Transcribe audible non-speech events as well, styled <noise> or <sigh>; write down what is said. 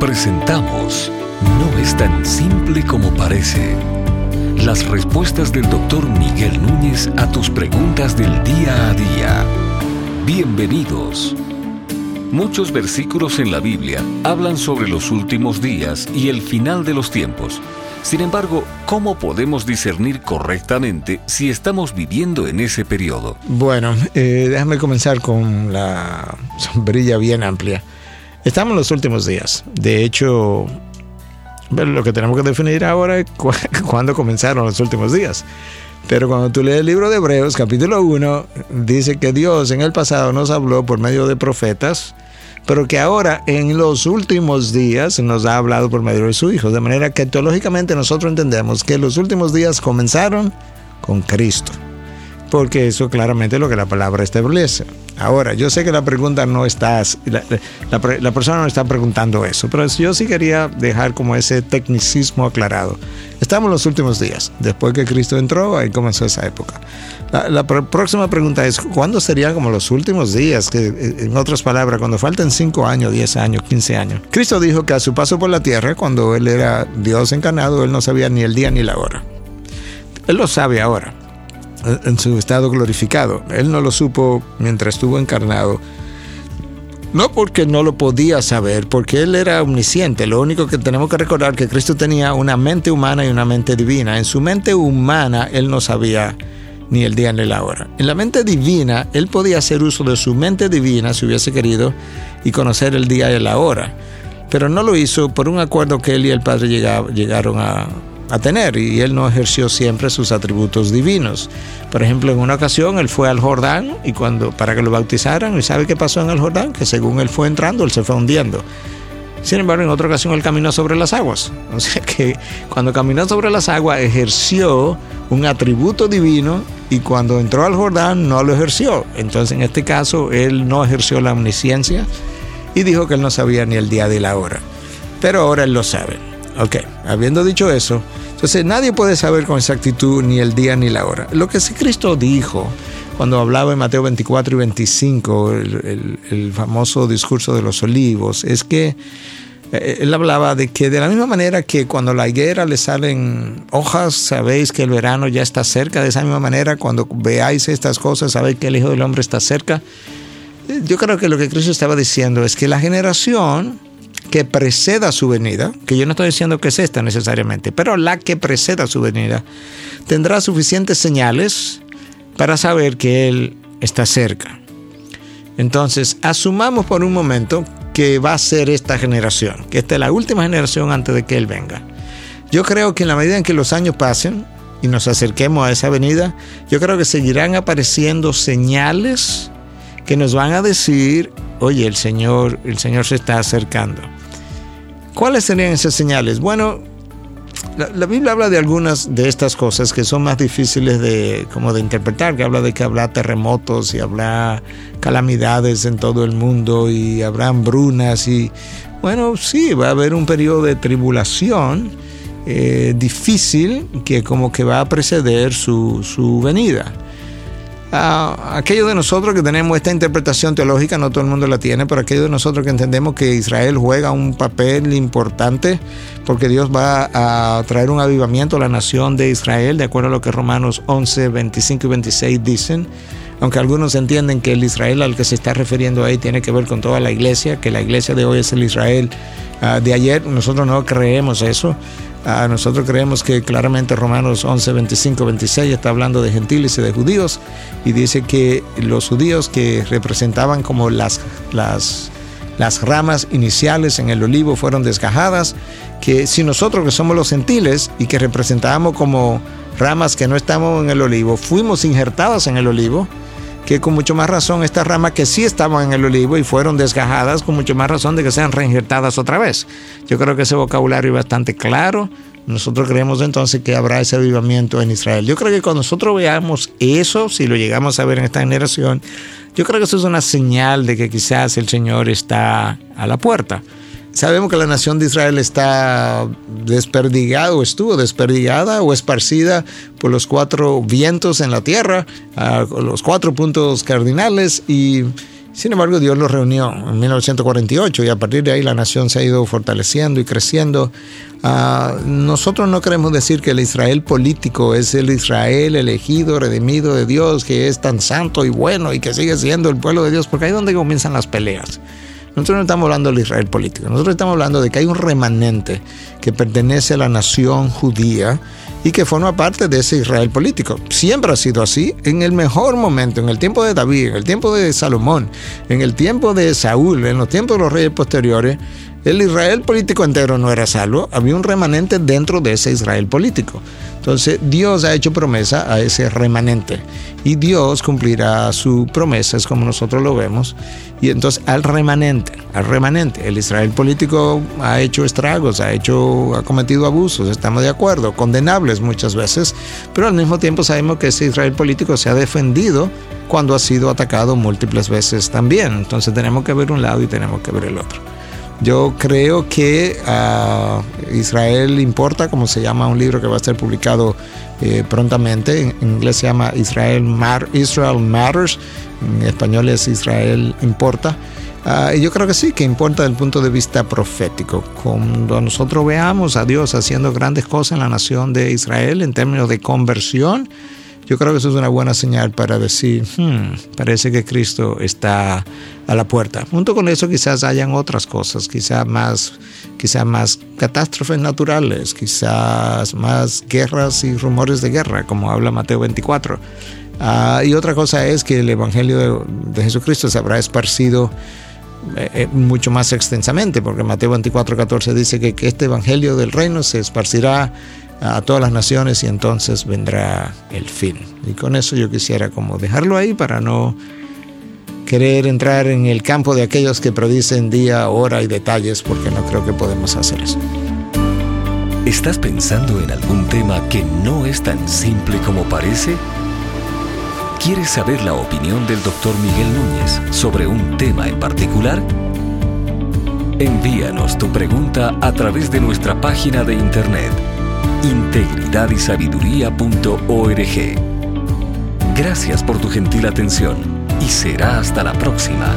Presentamos No es tan simple como parece. Las respuestas del doctor Miguel Núñez a tus preguntas del día a día. Bienvenidos. Muchos versículos en la Biblia hablan sobre los últimos días y el final de los tiempos. Sin embargo, ¿cómo podemos discernir correctamente si estamos viviendo en ese periodo? Bueno, eh, déjame comenzar con la sombrilla bien amplia. Estamos en los últimos días. De hecho, lo que tenemos que definir ahora es <laughs> cuándo comenzaron los últimos días. Pero cuando tú lees el libro de Hebreos, capítulo 1, dice que Dios en el pasado nos habló por medio de profetas, pero que ahora en los últimos días nos ha hablado por medio de su Hijo. De manera que teológicamente nosotros entendemos que los últimos días comenzaron con Cristo porque eso claramente es lo que la palabra establece. Ahora, yo sé que la pregunta no está, la, persona no está preguntando eso, pero yo sí quería dejar como ese tecnicismo aclarado. Estamos en los últimos días, después que Cristo entró, ahí comenzó esa época. La, próxima pregunta es, ¿cuándo serían como los últimos días? Que, eh, en otras palabras, cuando falten 5 años, 10 años, 15 años. Cristo dijo que a su paso por la tierra, cuando Él era Dios encarnado, Él no sabía ni el día ni la hora. Él lo sabe ahora en su estado glorificado. Él no lo supo mientras estuvo encarnado. No porque no lo podía saber, porque Él era omnisciente. Lo único que tenemos que recordar es que Cristo tenía una mente humana y una mente divina. En su mente humana Él no sabía ni el día ni la hora. En la mente divina Él podía hacer uso de su mente divina si hubiese querido y conocer el día y la hora. Pero no lo hizo por un acuerdo que Él y el Padre llegaron a, a tener y él no ejerció siempre sus atributos divinos. Por ejemplo, en una ocasión él fue al Jordán y cuando para que lo bautizaran y sabe qué pasó en el Jordán, que según él fue entrando él se fue hundiendo. Sin embargo, en otra ocasión él caminó sobre las aguas. <laughs> O sea que cuando caminó sobre las aguas ejerció un atributo divino y cuando entró al Jordán no lo ejerció. Entonces en este caso él no ejerció la omnisciencia y dijo que él no sabía ni el día ni la hora. Pero ahora él lo sabe. Ok, habiendo dicho eso, entonces nadie puede saber con exactitud ni el día ni la hora. Lo que sí Cristo dijo cuando hablaba en Mateo 24 y 25, el, famoso discurso de los olivos, es que eh, él hablaba de que de la misma manera que cuando la higuera le salen hojas, sabéis que el verano ya está cerca, de esa misma manera cuando veáis estas cosas, sabéis que el Hijo del Hombre está cerca. Yo creo que lo que Cristo estaba diciendo es que la generación que preceda su venida, que yo no estoy diciendo que es esta necesariamente, pero la que preceda su venida, tendrá suficientes señales para saber que Él está cerca. Entonces, asumamos por un momento que va a ser esta generación, que esta es la última generación antes de que Él venga. Yo creo que en la medida en que los años pasen y nos acerquemos a esa venida, yo creo que seguirán apareciendo señales que nos van a decir, oye, el Señor, el Señor se está acercando. ¿Cuáles serían esas señales? Bueno, la, Biblia habla de algunas de estas cosas que son más difíciles de, como de interpretar, que habla de que habrá terremotos y habrá calamidades en todo el mundo y habrá hambrunas y bueno, sí, va a haber un periodo de tribulación eh, difícil que como que va a preceder su, su venida aquellos de nosotros que tenemos esta interpretación teológica, no todo el mundo la tiene, pero aquellos de nosotros que entendemos que Israel juega un papel importante porque Dios va a traer un avivamiento a la nación de Israel, de acuerdo a lo que Romanos 11, 25 y 26 dicen. Aunque algunos entienden que el Israel al que se está refiriendo ahí tiene que ver con toda la iglesia, que la iglesia de hoy es el Israel ah, de ayer, nosotros no creemos eso. Nosotros creemos que claramente Romanos 11, 25, 26 está hablando de gentiles y de judíos y dice que los judíos que representaban como las, las, las ramas iniciales en el olivo fueron desgajadas, que si nosotros que somos los gentiles y que representábamos como ramas que no estamos en el olivo, fuimos injertadas en el olivo, que con mucho más razón estas ramas que sí estaban en el olivo y fueron desgajadas, con mucho más razón de que sean reinjertadas otra vez. Yo creo que ese vocabulario es bastante claro. Nosotros creemos entonces que habrá ese avivamiento en Israel. Yo creo que cuando nosotros veamos eso, si lo llegamos a ver en esta generación, yo creo que eso es una señal de que quizás el Señor está a la puerta. Sabemos que la nación de Israel está desperdigada o estuvo desperdigada o esparcida por los cuatro vientos en la tierra, los cuatro puntos cardinales y Sin embargo, Dios los reunió en 1948 y a partir de ahí la nación se ha ido fortaleciendo y creciendo. Uh, nosotros no queremos decir que el Israel político es el Israel elegido, redimido de Dios, que es tan santo y bueno y que sigue siendo el pueblo de Dios, porque ahí es donde comienzan las peleas. Nosotros no estamos hablando del Israel político, nosotros estamos hablando de que hay un remanente que pertenece a la nación judía y que forma parte de ese Israel político. Siempre ha sido así. En el mejor momento, en el tiempo de David, en el tiempo de Salomón, en el tiempo de Saúl, en los tiempos de los reyes posteriores, el Israel político entero no era salvo, había un remanente dentro de ese Israel político. Entonces Dios ha hecho promesa a ese remanente y Dios cumplirá su promesa, es como nosotros lo vemos. Y entonces al remanente, al remanente, el Israel político ha hecho estragos, ha hecho, ha cometido abusos, estamos de acuerdo, condenables muchas veces, pero al mismo tiempo sabemos que ese Israel político se ha defendido cuando ha sido atacado múltiples veces también. Entonces tenemos que ver un lado y tenemos que ver el otro. Yo creo que uh, Israel importa, como se llama un libro que va a ser publicado eh, prontamente. En, inglés se llama Israel, Mar Israel Matters. En español es Israel importa. Uh, y yo creo que sí, que importa desde el punto de vista profético. Cuando nosotros veamos a Dios haciendo grandes cosas en la nación de Israel en términos de conversión, yo creo que eso es una buena señal para decir, hmm, parece que Cristo está a la puerta. Junto con eso quizás hayan otras cosas, quizás más, quizás más catástrofes naturales, quizás más guerras y rumores de guerra, como habla Mateo 24. Ah, y otra cosa es que el Evangelio de, de Jesucristo se habrá esparcido eh, eh, mucho más extensamente, porque Mateo 24, 14 dice que, que este Evangelio del reino se esparcirá a todas las naciones y entonces vendrá el fin. Y con eso yo quisiera como dejarlo ahí para no querer entrar en el campo de aquellos que predicen día, hora y detalles, porque no creo que podemos hacer eso. ¿Estás pensando en algún tema que no es tan simple como parece? ¿Quieres saber la opinión del doctor Miguel Núñez sobre un tema en particular? Envíanos tu pregunta a través de nuestra página de internet integridadysabiduría.org. Gracias por tu gentil atención y será hasta la próxima.